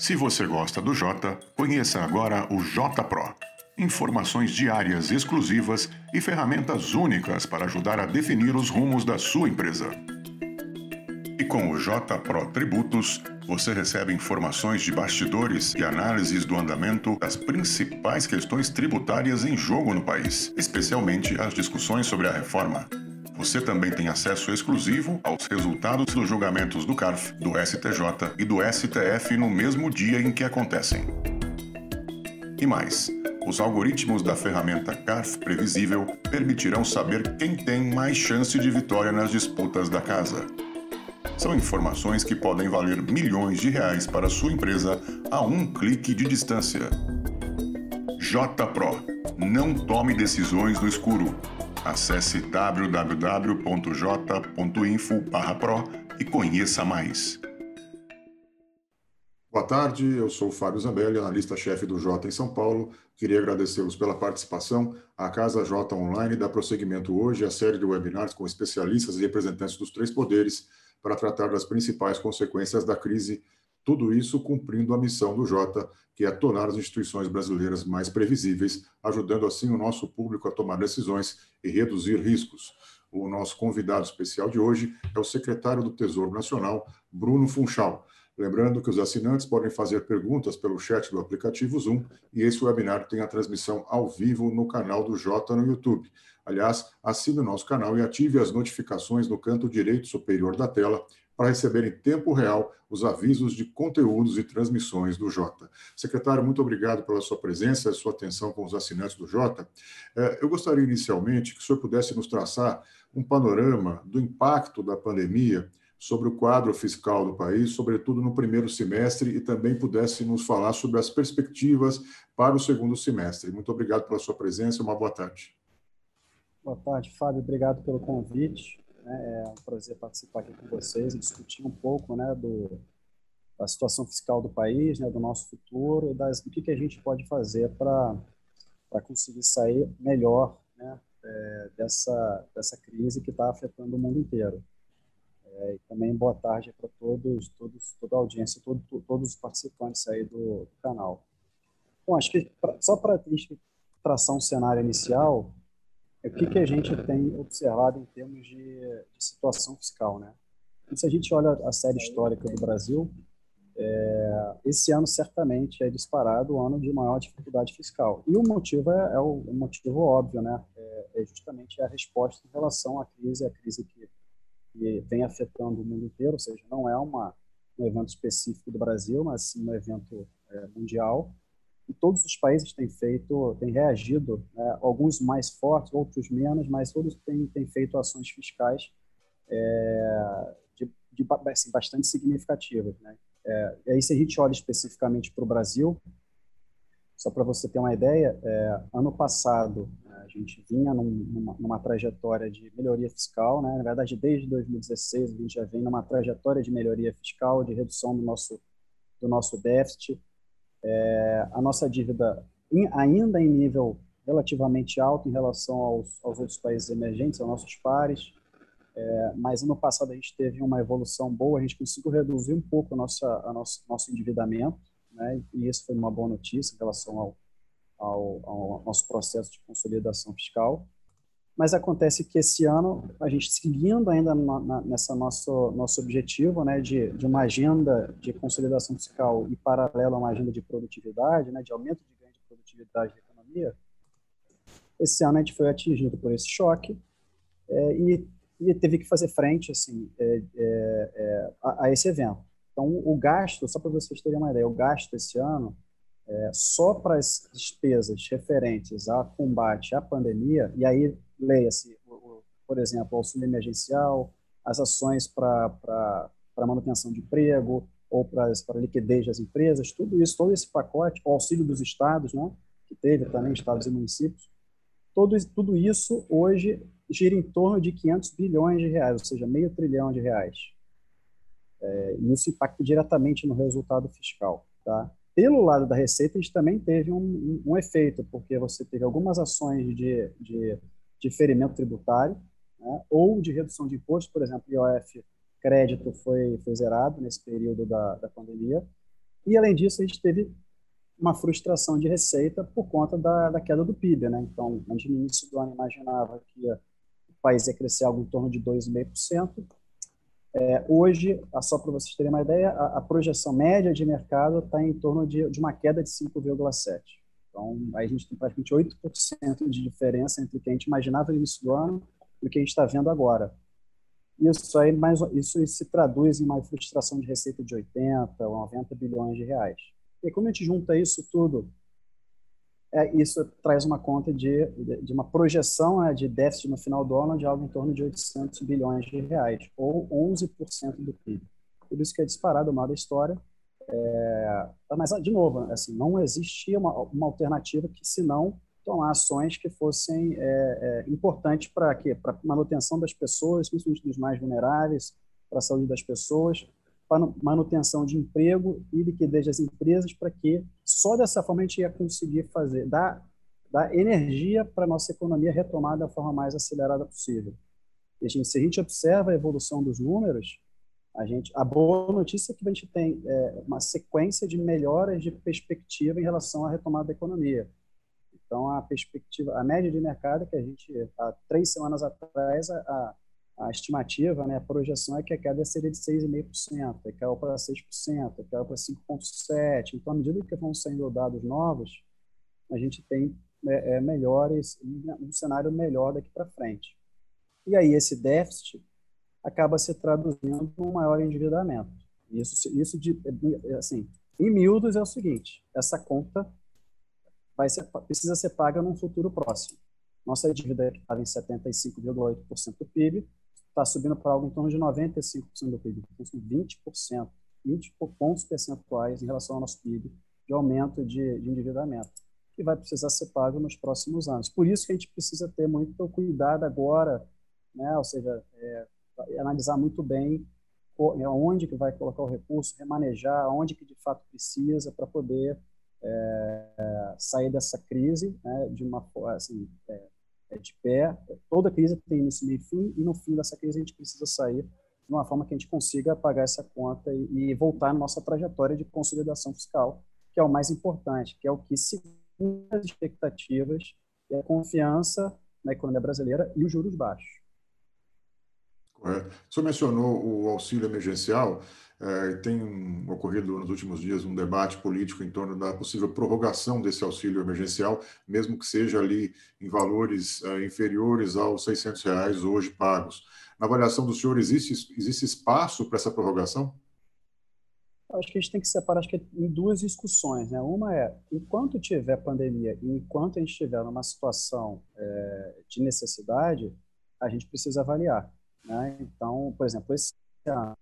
Se você gosta do Jota, conheça agora o J Pro. Informações diárias exclusivas e ferramentas únicas para ajudar a definir os rumos da sua empresa. E com o J Pro Tributos, você recebe informações de bastidores e análises do andamento das principais questões tributárias em jogo no país, especialmente as discussões sobre a reforma. Você também tem acesso exclusivo aos resultados dos julgamentos do CARF, do STJ e do STF no mesmo dia em que acontecem. E mais, os algoritmos da ferramenta CARF Previsível permitirão saber quem tem mais chance de vitória nas disputas da casa. São informações que podem valer milhões de reais para sua empresa a um clique de distância. JPro. Não tome decisões no escuro. Acesse www.j.info/pro e conheça mais. Boa tarde, eu sou Fábio Zambelli, analista-chefe do J em São Paulo. Queria agradecê-los pela participação. A Casa J Online dá prosseguimento hoje à série de webinars com especialistas e representantes dos três poderes para tratar das principais consequências da crise tudo isso cumprindo a missão do Jota, que é tornar as instituições brasileiras mais previsíveis, ajudando assim o nosso público a tomar decisões e reduzir riscos. O nosso convidado especial de hoje é o secretário do Tesouro Nacional, Bruno Funchal. Lembrando que os assinantes podem fazer perguntas pelo chat do aplicativo Zoom e esse webinar tem a transmissão ao vivo no canal do Jota no YouTube. Aliás, assine o nosso canal e ative as notificações no canto direito superior da tela para receber em tempo real os avisos de conteúdos e transmissões do Jota. Secretário, muito obrigado pela sua presença e sua atenção com os assinantes do Jota. É, eu gostaria inicialmente que o senhor pudesse nos traçar um panorama do impacto da pandemia sobre o quadro fiscal do país, sobretudo no primeiro semestre, e também pudesse nos falar sobre as perspectivas para o segundo semestre. Muito obrigado pela sua presença, uma boa tarde. Boa tarde, Fábio. Obrigado pelo convite. Né? É um prazer participar aqui com vocês e discutir um pouco né, do, da situação fiscal do país, né, do nosso futuro e das, do que, que a gente pode fazer para conseguir sair melhor né, é, dessa, dessa crise que está afetando o mundo inteiro. É, e também boa tarde para todos, todos, toda a audiência, todo, todos os participantes aí do, do canal. Bom, acho que pra, só para traçar um cenário inicial, é o que, que a gente tem observado em termos de, de situação fiscal, né? E se a gente olha a série histórica do Brasil, é, esse ano certamente é disparado o ano de maior dificuldade fiscal. E o motivo é, é o, o, motivo óbvio, né? É, é, justamente a resposta em relação à crise, a crise que, que, vem afetando o mundo inteiro, ou seja, não é uma, um evento específico do Brasil, mas sim um evento é, mundial e todos os países têm feito, têm reagido, né, alguns mais fortes, outros menos, mas todos têm, têm feito ações fiscais é, de, de assim, bastante significativas. Né? É, e aí, se a gente olha especificamente para o Brasil, só para você ter uma ideia, é, ano passado né, a gente vinha num, numa, numa, trajetória de melhoria fiscal, né? na verdade, desde 2016 a gente já vem numa trajetória de melhoria fiscal, de redução do nosso, do nosso déficit, é, a nossa dívida em, ainda em nível relativamente alto em relação aos, aos outros países emergentes, aos nossos pares, é, mas ano passado a gente teve uma evolução boa, a gente conseguiu reduzir um pouco a nossa, a nosso, nosso endividamento, né, e isso foi uma boa notícia em relação ao, ao, ao nosso processo de consolidação fiscal. Mas acontece que esse ano, a gente seguindo ainda na, nessa nosso, nosso objetivo né, de, de uma agenda de consolidação fiscal e paralelo a uma agenda de produtividade, né, de aumento de ganho de produtividade da economia, esse ano a gente foi atingido por esse choque é, e, e, teve que fazer frente assim, é, é, é a, a, esse evento. Então, o gasto, só para vocês terem uma ideia, o gasto esse ano é, só para as despesas referentes a combate à pandemia, e aí leia-se, por exemplo, o auxílio emergencial, as ações para manutenção de emprego ou para liquidez das empresas, tudo isso, todo esse pacote, o auxílio dos estados, né, que teve também estados e municípios, todo, tudo isso hoje gira em torno de 500 bilhões de reais, ou seja, meio trilhão de reais. É, e isso impacta diretamente no resultado fiscal. Tá? Pelo lado da receita, a gente também teve um, um, efeito, porque você teve algumas ações de, de diferimento tributário né, ou de redução de imposto, por exemplo, IOF crédito foi, foi zerado nesse período da, da pandemia, E, além disso, a gente teve uma frustração de receita por conta da, da queda do PIB. Né? Então, a gente no início do ano imaginava que o país ia crescer algo em torno de 2,5%. É, hoje, só para vocês terem uma ideia, a, a projeção média de mercado está em torno de, de uma queda de 5,7%. Então, aí a gente tem praticamente 8% de diferença entre o que a gente imaginava no início do ano e o que a gente está vendo agora. Isso aí mais, isso se traduz em uma frustração de receita de 80 ou 90 bilhões de reais. E como a gente junta isso tudo, é, isso traz uma conta de, de uma projeção né, de déficit no final do ano de algo em torno de 800 bilhões de reais, ou 11% do PIB. Por isso que é disparado mal da história. É, mas, de novo, assim, não existia uma, uma alternativa que, se não tomar ações que fossem é, é, importantes para quê? Para manutenção das pessoas, principalmente dos mais vulneráveis, para a saúde das pessoas, manutenção de emprego e liquidez das empresas, para que só dessa forma a gente ia conseguir fazer, dar, dar energia para a nossa economia retomar da forma mais acelerada possível. A gente, se a gente observa a evolução dos números, a, gente, a boa notícia é que a gente tem é, uma sequência de melhoras de perspectiva em relação à retomada da economia. Então, a perspectiva, a média de mercado que a gente, há três semanas atrás, a, a estimativa, né, a projeção é que a queda seria de 6,5%, que caiu para 6%, que caiu para 5,7%. Então, à medida que vão saindo dados novos, a gente tem é, é, melhores, um cenário melhor daqui para frente. E aí, esse déficit acaba se traduzindo em um maior endividamento. Isso, isso de, assim, em miúdos é o seguinte, essa conta vai ser, precisa ser paga num futuro próximo. Nossa dívida estava em 75,8% do PIB, está subindo para algo em torno de 95% do PIB. Então, são 20%, 20 pontos percentuais em relação ao nosso PIB de aumento de, de endividamento, que vai precisar ser pago nos próximos anos. Por isso que a gente precisa ter muito cuidado agora, né? ou seja, é, analisar muito bem onde que vai colocar o recurso, remanejar, onde que de fato precisa para poder é, sair dessa crise né, de uma assim, é, é, de pé. Toda crise tem início, meio e fim, e no fim dessa crise a gente precisa sair de uma forma que a gente consiga pagar essa conta e, e voltar na nossa trajetória de consolidação fiscal, que é o mais importante, que é o que segura as expectativas e a confiança na economia brasileira e os juros baixos. Correto. O senhor mencionou o auxílio emergencial. É, tem ocorrido nos últimos dias um debate político em torno da possível prorrogação desse auxílio emergencial, mesmo que seja ali em valores é, inferiores aos 600 reais hoje pagos. Na avaliação do senhor, existe, existe espaço para essa prorrogação? Acho que a gente tem que separar acho que em duas discussões. Né? Uma é, enquanto tiver pandemia e enquanto a gente estiver numa situação é, de necessidade, a gente precisa avaliar. Né? Então, por exemplo, esse ano,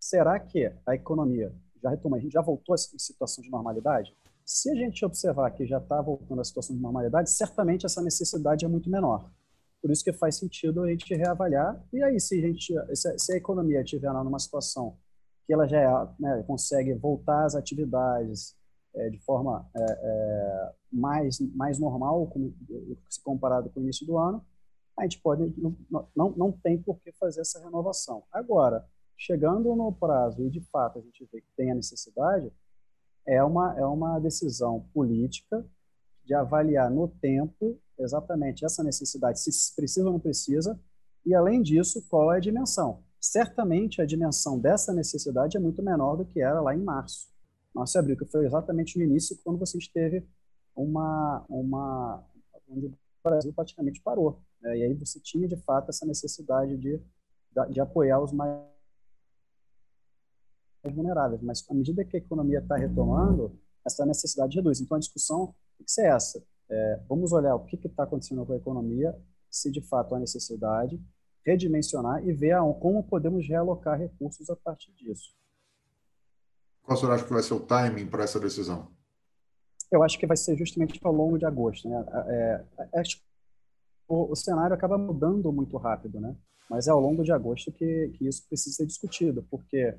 será que a economia já retomou, a gente já voltou à situação de normalidade? Se a gente observar que já está voltando à situação de normalidade, certamente essa necessidade é muito menor. Por isso que faz sentido a gente reavaliar. E aí, se a, gente, se a economia estiver numa situação que ela já é, né, consegue voltar às atividades é, de forma é, é, mais, mais normal, se comparado com o início do ano, a gente pode não, não, não tem por que fazer essa renovação. Agora, chegando no prazo e de fato a gente vê que tem a necessidade, é uma, é uma decisão política de avaliar no tempo exatamente essa necessidade, se precisa ou não precisa, e além disso, qual é a dimensão. Certamente a dimensão dessa necessidade é muito menor do que era lá em março. Março e abril, que foi exatamente no início, quando você teve uma, uma onde o Brasil praticamente parou. Né? E aí você tinha, de fato, essa necessidade de, de apoiar os mais vulneráveis. Mas à medida que a economia está retomando, essa necessidade reduz. Então a discussão tem que ser essa. É, vamos olhar o que está acontecendo com a economia, se de fato há necessidade, redimensionar e ver como podemos realocar recursos a partir disso. Qual acha que vai ser o timing para essa decisão? Eu acho que vai ser justamente ao longo de agosto. Né? É, é, o, o, cenário acaba mudando muito rápido, né? Mas é ao longo de agosto que, que isso precisa ser discutido, porque,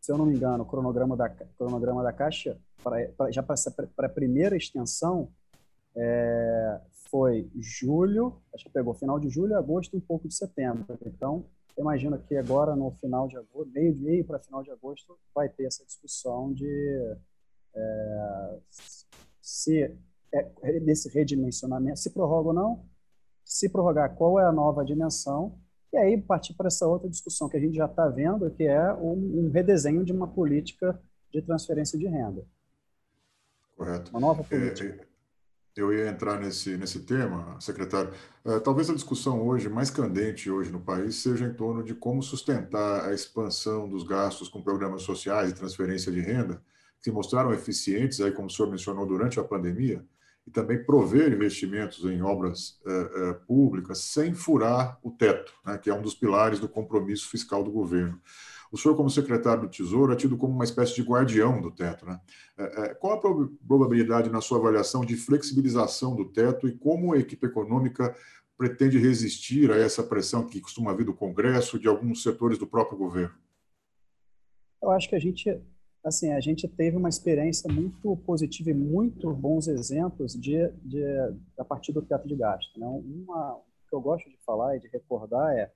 se eu não me engano, o cronograma da, cronograma da Caixa, pra, pra, já para a primeira extensão, é, foi julho, acho que pegou final de julho, agosto e um pouco de setembro. Então, imagino que agora, no final de agosto, meio, meio para final de agosto, vai ter essa discussão de é, se é, desse redimensionamento, se prorroga ou não, se prorrogar, qual é a nova dimensão, e aí partir para essa outra discussão que a gente já está vendo, que é um, um, redesenho de uma política de transferência de renda. Correto. Uma nova política. É, eu ia entrar nesse, nesse tema, secretário. Uh, talvez a discussão hoje mais candente hoje no país seja em torno de como sustentar a expansão dos gastos com programas sociais e transferência de renda, que se mostraram eficientes, aí, como o senhor mencionou, durante a pandemia, e também prover investimentos em obras uh, uh, públicas sem furar o teto, né, que é um dos pilares do compromisso fiscal do governo. O senhor, como secretário do Tesouro, é tido como uma espécie de guardião do teto. Né? É, é, qual a probabilidade, na sua avaliação, de flexibilização do teto e como a equipe econômica pretende resistir a essa pressão que costuma vir do Congresso, de alguns setores do próprio governo? Eu acho que a gente, assim, a gente teve uma experiência muito positiva e muito bons exemplos de, de a partir do teto de gasto. Né? Uma que eu gosto de falar e de recordar é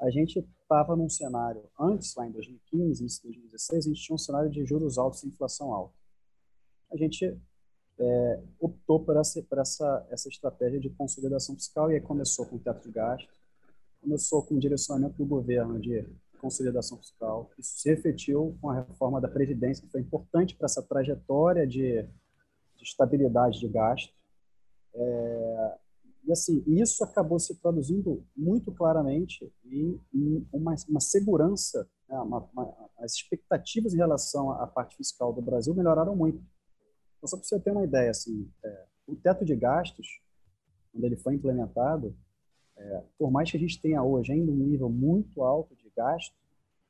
a gente estava num cenário, antes, lá em 2015, início de 2016, a gente tinha um cenário de juros altos e inflação alta. A gente é, optou por, essa, por essa, essa estratégia de consolidação fiscal e aí começou com o teto de gasto, começou com o direcionamento do governo de consolidação fiscal. Isso se refletiu com a reforma da Previdência, que foi importante para essa trajetória de, de estabilidade de gasto. É, e assim, isso acabou se traduzindo muito claramente em, em uma, uma, segurança, né? uma, uma, as expectativas em relação à parte fiscal do Brasil melhoraram muito. Então, só para você ter uma ideia, assim, é, o teto de gastos, quando ele foi implementado, é, por mais que a gente tenha hoje ainda um nível muito alto de gasto,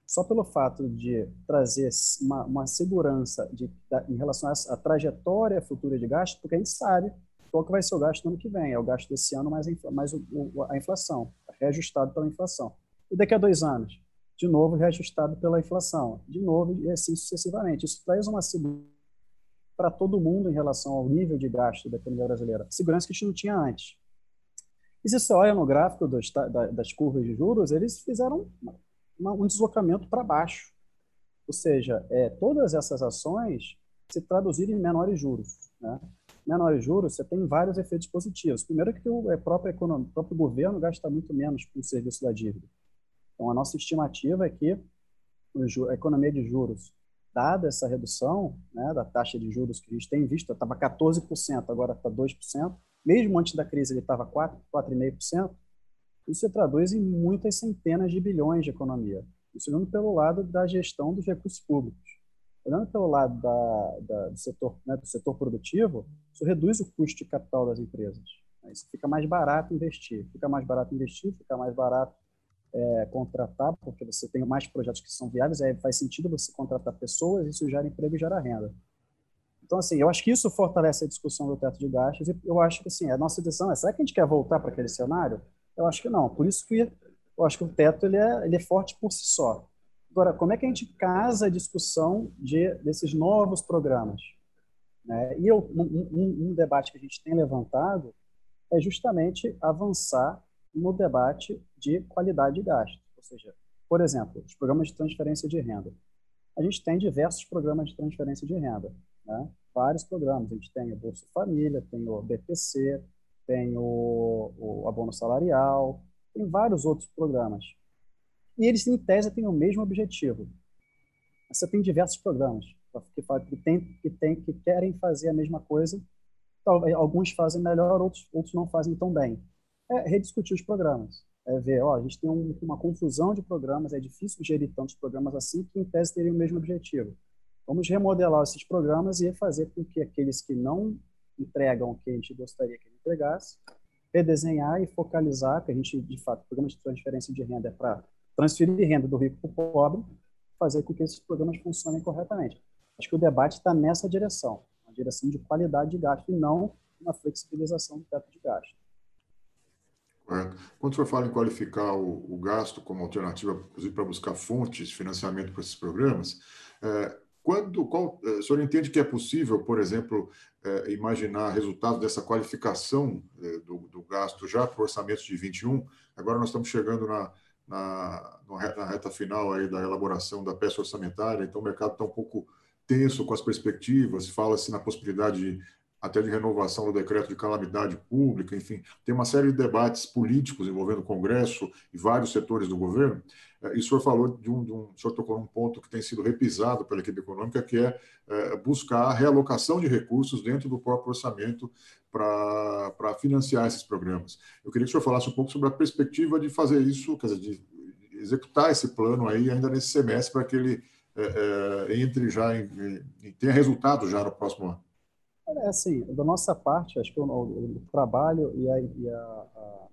só pelo fato de trazer uma, uma segurança de, da, em relação à trajetória futura de gasto, porque a gente sabe qual que vai ser o gasto no ano que vem? É o gasto desse ano mais, a, mais o, o, a inflação, reajustado pela inflação. E daqui a dois anos? De novo, reajustado pela inflação. De novo, e assim sucessivamente. Isso traz uma segurança para todo mundo em relação ao nível de gasto da economia brasileira. Segurança que a gente não tinha antes. E se você olha no gráfico dos, das curvas de juros, eles fizeram uma, um deslocamento para baixo. Ou seja, é, todas essas ações se traduziram em menores juros. Né? menores juros, você tem vários efeitos positivos. Primeiro que o é, próprio, próprio governo gasta muito menos com o serviço da dívida. Então, a nossa estimativa é que a economia de juros, dada essa redução né, da taxa de juros que a gente tem visto, estava 14%, agora está 2%, mesmo antes da crise ele estava 4,5%, isso se traduz em muitas centenas de bilhões de economia. Isso vendo pelo lado da gestão dos recursos públicos. Olhando pelo lado da, da, do, setor, né, do setor produtivo, isso reduz o custo de capital das empresas. Né? Isso fica mais barato investir. Fica mais barato investir, fica mais barato é, contratar, porque você tem mais projetos que são viáveis, aí faz sentido você contratar pessoas, isso gera emprego e gera renda. Então, assim, eu acho que isso fortalece a discussão do teto de gastos e eu acho que, assim, a nossa decisão é, será que a gente quer voltar para aquele cenário? Eu acho que não. Por isso que eu acho que o teto ele é, ele é forte por si só. Agora, como é que a gente casa a discussão de, desses novos programas? Né? E eu, um, um, debate que a gente tem levantado é justamente avançar no debate de qualidade de gasto. Ou seja, por exemplo, os programas de transferência de renda. A gente tem diversos programas de transferência de renda, né? vários programas. A gente tem o Bolsa Família, tem o BPC, tem o, o abono salarial, tem vários outros programas. E eles, em tese, têm o mesmo objetivo. Você tem diversos programas que, tem, que, tem, que querem fazer a mesma coisa. Talvez alguns fazem melhor, outros, outros não fazem tão bem. É rediscutir os programas. É ver, ó, a gente tem um, uma confusão de programas, é difícil gerir tantos programas assim que, em tese, teriam o mesmo objetivo. Vamos remodelar esses programas e fazer com que aqueles que não entregam o que a gente gostaria que ele entregasse, redesenhar e focalizar, que a gente, de fato, programas de transferência de renda é para transferir renda do rico para o pobre, fazer com que esses programas funcionem corretamente. Acho que o debate está nessa direção, uma direção de qualidade de gasto e não uma flexibilização do teto de gasto. Quando o senhor fala em qualificar o, o gasto como alternativa, inclusive para buscar fontes de financiamento para esses programas, é, quando, qual, é, o senhor entende que é possível, por exemplo, é, imaginar resultados dessa qualificação é, do, do, gasto já para o orçamento de 21? Agora nós estamos chegando na, na, na reta final aí da elaboração da peça orçamentária, então o mercado está um pouco tenso com as perspectivas, fala-se na possibilidade de, até de renovação do decreto de calamidade pública, enfim, tem uma série de debates políticos envolvendo o Congresso e vários setores do governo. É, e o senhor falou de um, de um o senhor tocou num ponto que tem sido repisado pela equipe econômica, que é, é buscar a realocação de recursos dentro do próprio orçamento para financiar esses programas. Eu queria que o senhor falasse um pouco sobre a perspectiva de fazer isso, quer dizer, de executar esse plano aí ainda nesse semestre para que ele é, é, entre já em, em, tenha resultado já no próximo ano? É assim, da nossa parte, acho que o, o trabalho e, a, e a, a,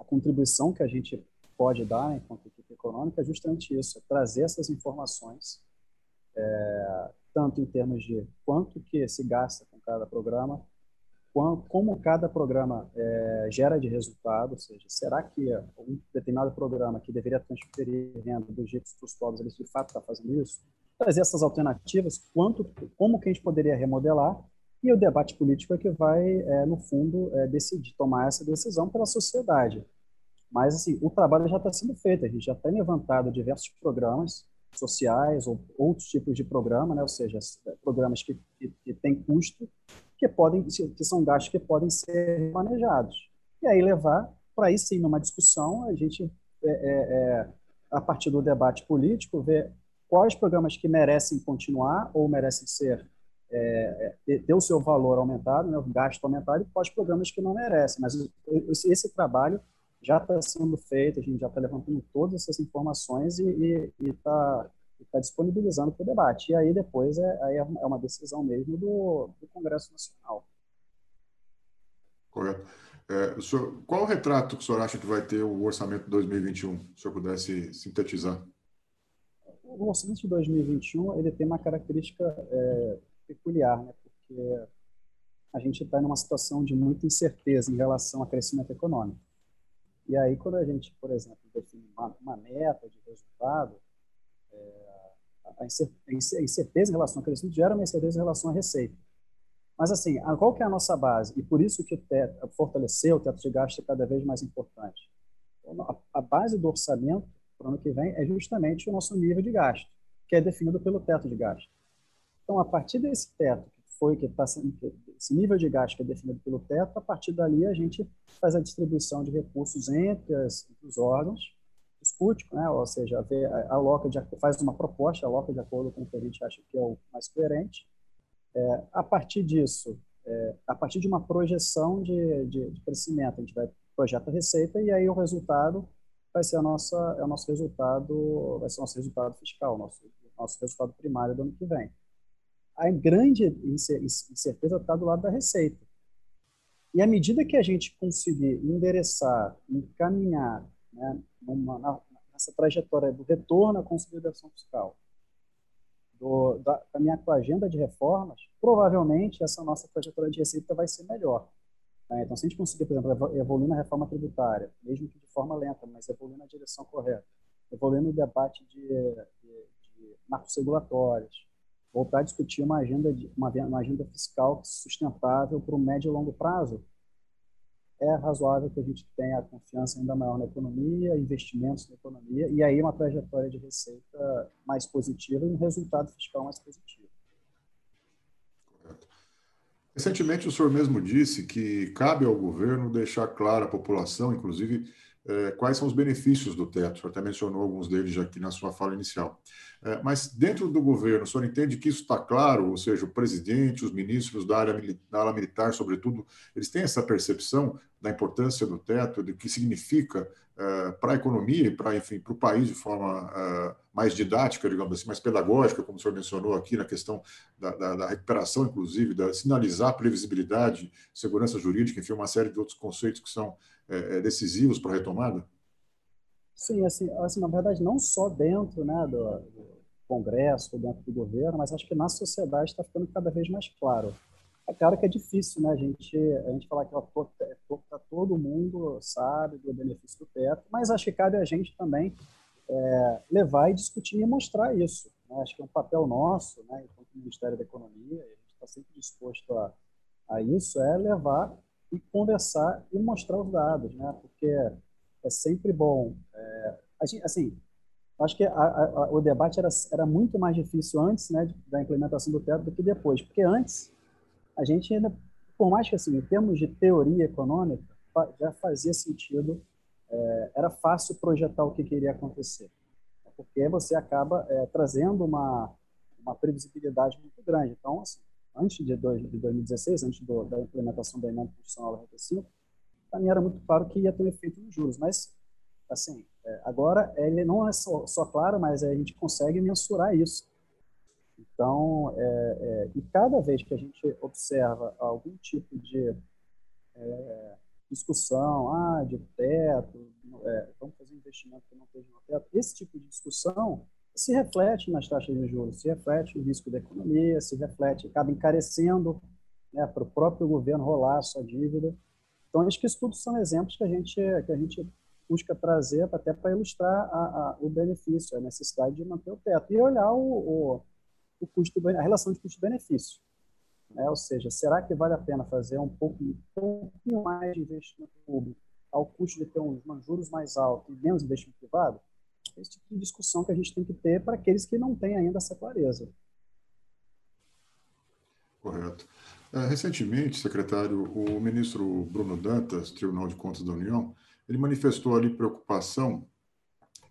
a, contribuição que a gente pode dar enquanto equipe econômica é justamente isso, é trazer essas informações, é, tanto em termos de quanto que se gasta com cada programa, como cada programa é, gera de resultado, ou seja, será que um determinado programa que deveria transferir renda dos ricos para os pobres, ele de fato está fazendo isso? Trazer essas alternativas, quanto, como que a gente poderia remodelar, e o debate político é que vai, é, no fundo, é, decidir, tomar essa decisão pela sociedade. Mas, assim, o trabalho já está sendo feito, a gente já tem levantado diversos programas sociais ou outros tipos de programa, né? ou seja, programas que, que, que têm custo, que podem que são gastos que podem ser manejados. E aí levar para aí sim numa discussão a gente é, é, é, a partir do debate político ver quais programas que merecem continuar ou merecem ser é, é ter o seu valor aumentado, né, o gasto aumentado, e quais programas que não merecem. Mas esse, trabalho já está sendo feito, a gente já está levantando todas essas informações e está está disponibilizando para o debate. E aí depois é, aí é uma é decisão mesmo do, do Congresso Nacional. Correto. É, senhor, qual o retrato que o senhor acha que vai ter o orçamento de 2021, se o senhor pudesse sintetizar? O orçamento de 2021 ele tem uma característica é, peculiar, né? porque a gente está numa situação de muita incerteza em relação ao crescimento econômico. E aí, quando a gente, por exemplo, define uma, uma meta de resultado, é, a incerteza em relação ao crescimento gera uma incerteza em relação à receita. Mas, assim, qual que é a nossa base? E por isso que teto, fortalecer o teto de gasto é cada vez mais importante. Então, a base do orçamento para o ano que vem é justamente o nosso nível de gasto, que é definido pelo teto de gasto. Então, a partir desse teto, que foi que está esse nível de gasto que é definido pelo teto, a partir dali a gente faz a distribuição de recursos entre, as, os órgãos discute, né? ou seja, vê, aloca de, faz uma proposta, aloca de acordo com o que a gente acha que é o mais coerente. É, a partir disso, é, a partir de uma projeção de, de, de, crescimento, a gente vai projeta a receita e aí o resultado vai ser a nossa, é o nosso resultado, vai ser o nosso resultado fiscal, nosso nosso resultado primário do ano que vem. A grande incerteza está do lado da receita. E à medida que a gente conseguir endereçar, encaminhar né, numa, nessa trajetória do retorno à consolidação fiscal, do, da caminhar com a agenda de reformas, provavelmente essa nossa trajetória de receita vai ser melhor. Né? Então, se a gente conseguir, por exemplo, evoluir na reforma tributária, mesmo que de forma lenta, mas evoluir na direção correta, evoluir no debate de, de, de marcos regulatórios, voltar a discutir uma agenda, de, uma, uma agenda fiscal sustentável para o médio e longo prazo, é razoável que a gente tenha confiança ainda maior na economia, investimentos na economia, e aí uma trajetória de receita mais positiva e um resultado fiscal mais positivo. Correto. Recentemente, o senhor mesmo disse que cabe ao governo deixar claro à população, inclusive, quais são os benefícios do teto. O senhor até mencionou alguns deles aqui na sua fala inicial. É, mas dentro do governo, o senhor entende que isso está claro? Ou seja, o presidente, os ministros da área, da área militar, sobretudo, eles têm essa percepção da importância do teto, do que significa é, para a economia e para, enfim, para o país de forma mais didática, digamos assim, mais pedagógica, como o senhor mencionou aqui na questão da, da, da recuperação, inclusive, da sinalizar previsibilidade, segurança jurídica, enfim, uma série de outros conceitos que são é, é, decisivos para a retomada? Sim, assim, assim, na verdade, não só dentro né, do, Congresso, dentro do governo, mas acho que na sociedade está ficando cada vez mais claro. É claro que é difícil né, a, gente, a gente falar que ó, é, todo mundo sabe do benefício do teto, mas acho que cabe a gente também é, levar e discutir e mostrar isso. Né? Acho que é um papel nosso, né, enquanto Ministério da Economia, a gente está sempre disposto a, a isso, é levar e conversar e mostrar os dados, né? Porque é sempre bom é, assim, acho que a, a, o debate era, era muito mais difícil antes né, da implementação do teto do que depois, porque antes a gente ainda, por mais que assim, em termos de teoria econômica, já fazia sentido, é, era fácil projetar o que queria acontecer, porque você acaba é, trazendo uma, uma previsibilidade muito grande. Então, assim, antes de, dois, de 2016, antes do, da implementação da emenda constitucional da Reta 5, para mim era muito claro que ia ter um efeito nos juros, mas assim, é, agora ele não é só, só, claro, mas a gente consegue mensurar isso. Então, é, é, e cada vez que a gente observa algum tipo de é, discussão, ah, de teto, é, vamos fazer investimento que não esteja no teto, esse tipo de discussão se reflete nas taxas de juros, se reflete no risco da economia, se reflete, acaba encarecendo né, para o próprio governo rolar a sua dívida. Então, acho que isso tudo são exemplos que a gente, que a gente busca trazer até para ilustrar a, a, o benefício, a necessidade de manter o teto e olhar o, o, o custo, a relação de custo-benefício. Né? Ou seja, será que vale a pena fazer um, pouco, um pouquinho mais de investimento público ao custo de ter uns juros mais altos e menos investimento privado? Esse tipo de discussão que a gente tem que ter para aqueles que não têm ainda essa clareza. Correto. É, recentemente, secretário, o ministro Bruno Dantas, Tribunal de Contas da União, ele manifestou ali preocupação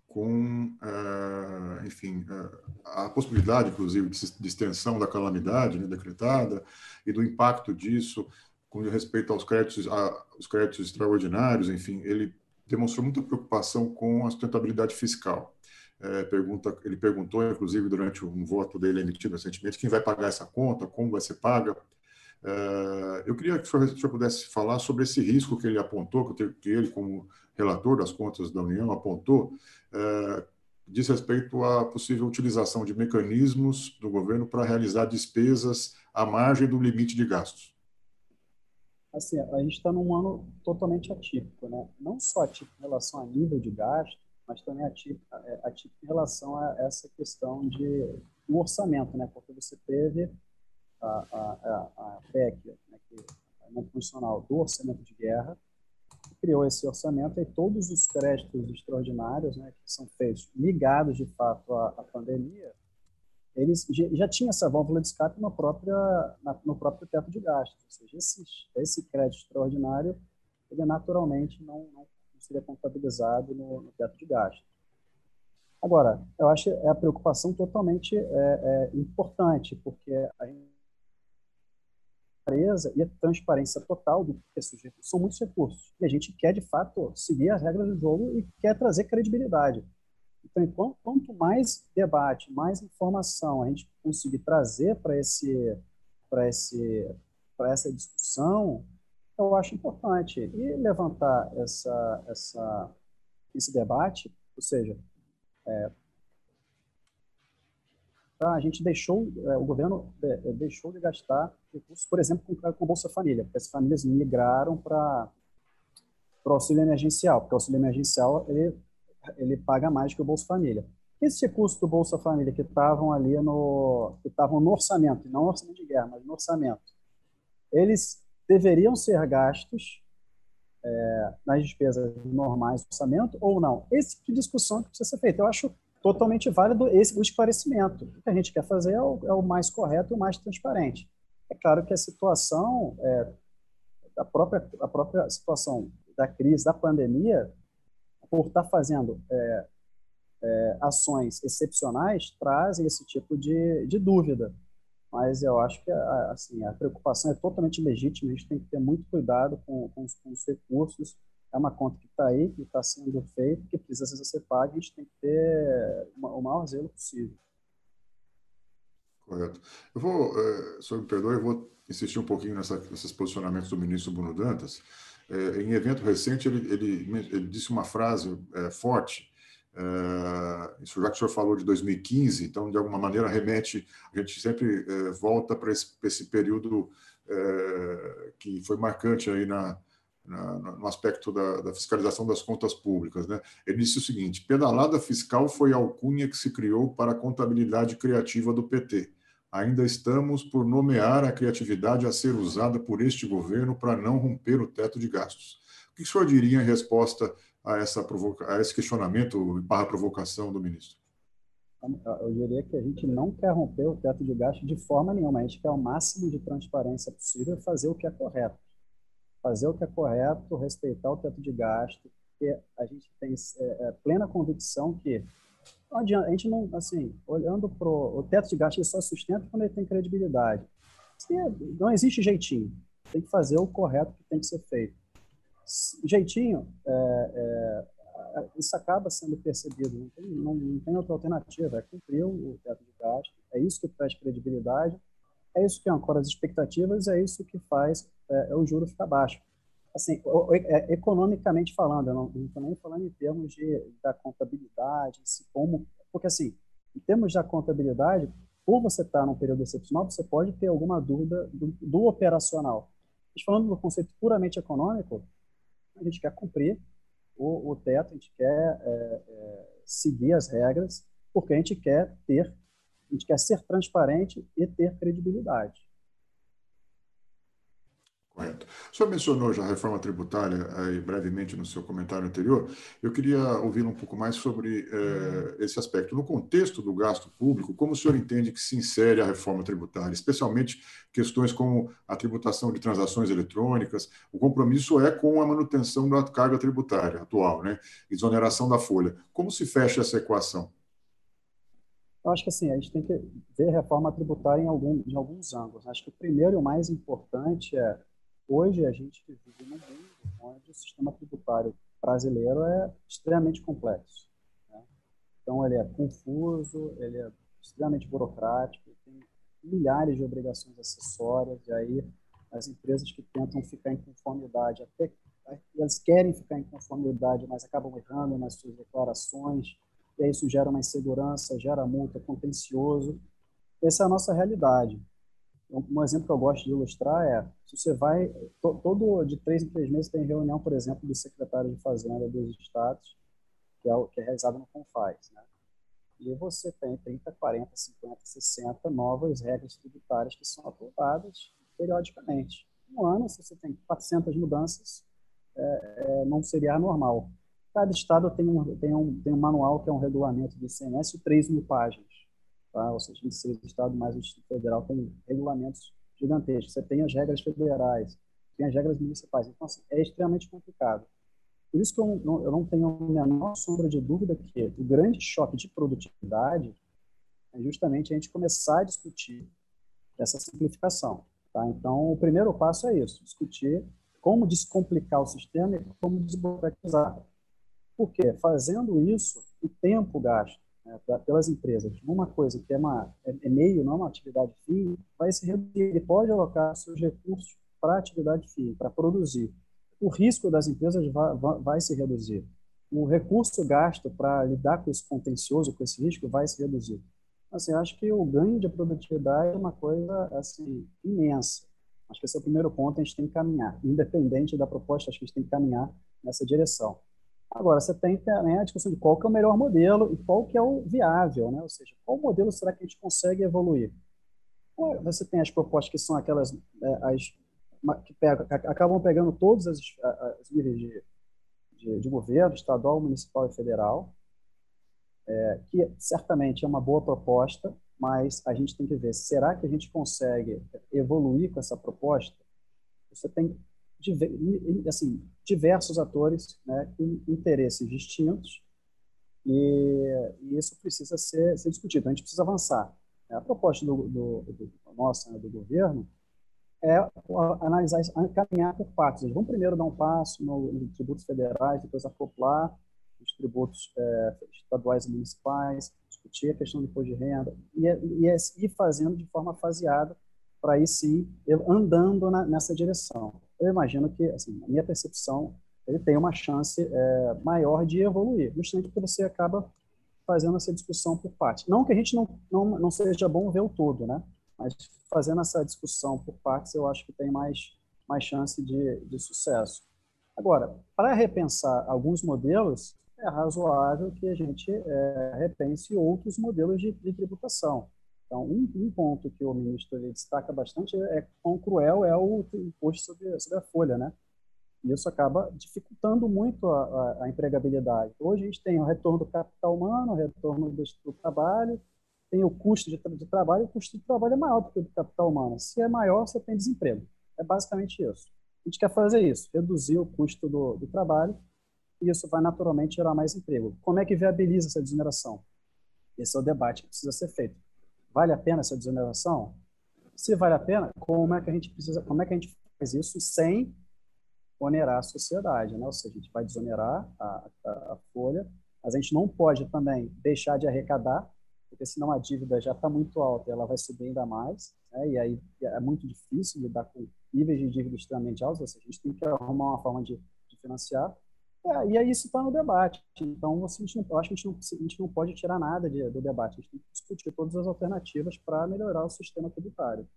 com, é, enfim, é, a possibilidade, inclusive, de extensão da calamidade né, decretada e do impacto disso com respeito aos créditos, aos créditos extraordinários, enfim, ele demonstrou muita preocupação com a sustentabilidade fiscal. É, pergunta, ele perguntou, inclusive, durante um voto dele emitido recentemente, quem vai pagar essa conta, como vai ser paga. É, eu queria que o senhor, o senhor, pudesse falar sobre esse risco que ele apontou, que ele, como relator das contas da União, apontou, é, diz respeito à possível utilização de mecanismos do governo para realizar despesas à margem do limite de gastos assim, a gente está num ano totalmente atípico, né? Não só atípico em relação a nível de gasto, mas também atípico, é, atípico em relação a essa questão de um orçamento, né? Porque você teve a, a, a PEC, né, que é a constitucional do orçamento de guerra, criou esse orçamento e todos os créditos extraordinários, né, que são feitos ligados de fato à, à pandemia, eles já tinha essa válvula de escape na própria, na, no próprio teto de gastos. Ou seja, esse, esse crédito extraordinário, ele naturalmente não, não seria contabilizado no, no, teto de gastos. Agora, eu acho é a preocupação totalmente é, é, importante, porque a empresa e a transparência total do que é sujeito são muitos recursos. E a gente quer, de fato, seguir as regras do jogo e quer trazer credibilidade. Então, quanto mais debate, mais informação a gente conseguir trazer para esse, para esse, para essa discussão, eu acho importante. E levantar essa, essa, esse debate, ou seja, é, a gente deixou, é, o governo é, deixou de gastar recursos, por exemplo, com, com Bolsa Família, porque as famílias migraram para o auxílio emergencial, porque o auxílio emergencial ele ele paga mais que o Bolsa Família. Esses recursos do Bolsa Família que estavam ali no, que estavam no orçamento, não no orçamento de guerra, mas no orçamento, eles deveriam ser gastos é, nas despesas normais do orçamento ou não? Esse tipo de discussão que precisa ser feita. Eu acho totalmente válido esse o esclarecimento. O que a gente quer fazer é o, é o mais correto e o mais transparente. É claro que a situação, é, a, própria, a própria situação da crise, da pandemia, por estar tá fazendo é, é, ações excepcionais, trazem esse tipo de, de dúvida. Mas eu acho que assim, a preocupação é totalmente legítima, a gente tem que ter muito cuidado com, com, os, com os recursos. É uma conta que está aí, que está sendo feita, que precisa ser paga, a gente tem que ter uma, o maior zelo possível. Correto. Eu vou, é, senhor me perdoe, eu vou insistir um pouquinho nessa, nesses posicionamentos do ministro Bruno Dantas. É, em evento recente, ele, ele, ele disse uma frase é, forte, é, isso já que o senhor falou de 2015, então, de alguma maneira, remete, a gente sempre é, volta para esse, esse, período é, que foi marcante aí na, na, no aspecto da, da, fiscalização das contas públicas. Né? Ele disse o seguinte: pedalada fiscal foi a alcunha que se criou para a contabilidade criativa do PT ainda estamos por nomear a criatividade a ser usada por este governo para não romper o teto de gastos. O que o senhor diria em resposta a, essa provoca a esse questionamento barra provocação do ministro? Eu diria que a gente não quer romper o teto de gasto de forma nenhuma. A gente quer o máximo de transparência possível e fazer o que é correto. Fazer o que é correto, respeitar o teto de gasto, porque a gente tem é, é, plena convicção que não adianta, a gente não, assim, olhando para o teto de gasto, ele só sustenta quando ele tem credibilidade. Não existe jeitinho. Tem que fazer o correto que tem que ser feito. Jeitinho, é, é, isso acaba sendo percebido. Não tem, não, não tem, outra alternativa. É cumprir o teto de gasto. É isso que traz credibilidade. É isso que ancora as expectativas. É isso que faz é, o juro ficar baixo. Assim, é, economicamente falando, eu não estou nem falando em termos de, da contabilidade, como, porque assim, em termos da contabilidade, por você estar num período excepcional, você pode ter alguma dúvida do, do operacional. Mas falando do conceito puramente econômico, a gente quer cumprir o, o teto, a gente quer é, é, seguir as regras, porque a gente quer ter, a gente quer ser transparente e ter credibilidade. Correto. O senhor mencionou já a reforma tributária aí, brevemente no seu comentário anterior. Eu queria ouvir um pouco mais sobre eh, esse aspecto. No contexto do gasto público, como o senhor entende que se insere a reforma tributária, especialmente questões como a tributação de transações eletrônicas? O compromisso é com a manutenção da carga tributária atual, né? exoneração da folha. Como se fecha essa equação? Eu acho que assim, a gente tem que ver reforma tributária em, algum, em alguns ângulos. Acho que o primeiro e o mais importante é Hoje a gente vive num mundo onde o sistema tributário brasileiro é extremamente complexo. Né? Então ele é confuso, ele é extremamente burocrático, tem milhares de obrigações acessórias e aí as empresas que tentam ficar em conformidade até elas querem ficar em conformidade, mas acabam errando nas suas declarações, e aí isso gera uma insegurança, gera multa, contencioso. Essa é a nossa realidade. Um exemplo que eu gosto de ilustrar é, se você vai, todo de três em três meses tem reunião, por exemplo, do secretário de Fazenda dos estados, que é, o, que é realizado no Confaz, né? E você tem 30, 40, 50, 60 novas regras tributárias que são aprovadas periodicamente. Um ano, se você tem 400 mudanças, é, é, não seria anormal. Cada estado tem um, tem, um, tem um manual que é um regulamento do ICMS de 3 mil páginas ou seja, 26 estados mais o Distrito Federal tem regulamentos gigantescos. Você tem as regras federais, tem as regras municipais. Então, assim, é extremamente complicado. Por isso que eu não, eu não tenho a menor sombra de dúvida que o grande choque de produtividade é justamente a gente começar a discutir essa simplificação. Tá? Então, o primeiro passo é isso, discutir como descomplicar o sistema e como desburocratizar. Por quê? Fazendo isso, o tempo gasto né, pelas empresas numa coisa que é, uma, é, é meio, não é uma atividade fim, vai se reduzir. Ele pode alocar seus recursos para atividade fim, para produzir. O risco das empresas vai, vai, vai se reduzir. O recurso gasto para lidar com esse contencioso, com esse risco, vai se reduzir. Assim, acho que o ganho de produtividade é uma coisa assim imensa. Acho que esse é o primeiro ponto, a gente tem que caminhar. Independente da proposta, acho que a gente tem que caminhar nessa direção. Agora, você tem também a discussão de qual que é o melhor modelo e qual que é o viável, né? ou seja, qual modelo será que a gente consegue evoluir? Você tem as propostas que são aquelas é, as, que acabam pegando todos os, os níveis de, de, de, governo, estadual, municipal e federal, é, que certamente é uma boa proposta, mas a gente tem que ver, será que a gente consegue evoluir com essa proposta? Você tem assim, diversos atores né, com interesses distintos e, e isso precisa ser, ser, discutido. Então, a gente precisa avançar. A proposta do, do, do nossa, né, do governo, é analisar, caminhar por partes. Vamos primeiro dar um passo nos no tributos federais, depois acoplar os tributos é, estaduais e municipais, discutir a questão do imposto de renda e, e, e ir fazendo de forma faseada para aí sim andando na, nessa direção eu imagino que, assim, a minha percepção, ele tem uma chance é, maior de evoluir, justamente porque você acaba fazendo essa discussão por parte. Não que a gente não, não, não seja bom ver o todo, né? Mas fazendo essa discussão por partes, eu acho que tem mais, mais chance de, de sucesso. Agora, para repensar alguns modelos, é razoável que a gente é, repense outros modelos de, de tributação. Então, um, um, ponto que o ministro destaca bastante é quão cruel é o imposto sobre, sobre a folha, né? E isso acaba dificultando muito a, a, a, empregabilidade. Hoje a gente tem o retorno do capital humano, o retorno do, do trabalho, tem o custo de, de, trabalho, o custo de trabalho é maior do que o do capital humano. Se é maior, você tem desemprego. É basicamente isso. A gente quer fazer isso, reduzir o custo do, do trabalho, e isso vai naturalmente gerar mais emprego. Como é que viabiliza essa desoneração? Esse é o debate que precisa ser feito. Vale a pena essa desoneração? Se vale a pena, como é que a gente precisa, como é que a gente faz isso sem onerar a sociedade, né? Ou seja, a gente vai desonerar a, a, a folha, mas a gente não pode também deixar de arrecadar, porque senão a dívida já está muito alta ela vai subir ainda mais, né? e aí é muito difícil lidar com níveis de dívida extremamente altos, ou seja, a gente tem que arrumar uma forma de, de financiar, é, e aí isso está no debate. Então, assim, a gente não, acho que a gente não, a gente não pode tirar nada de, do debate, a gente tem que discutir todas as alternativas para melhorar o sistema tributário.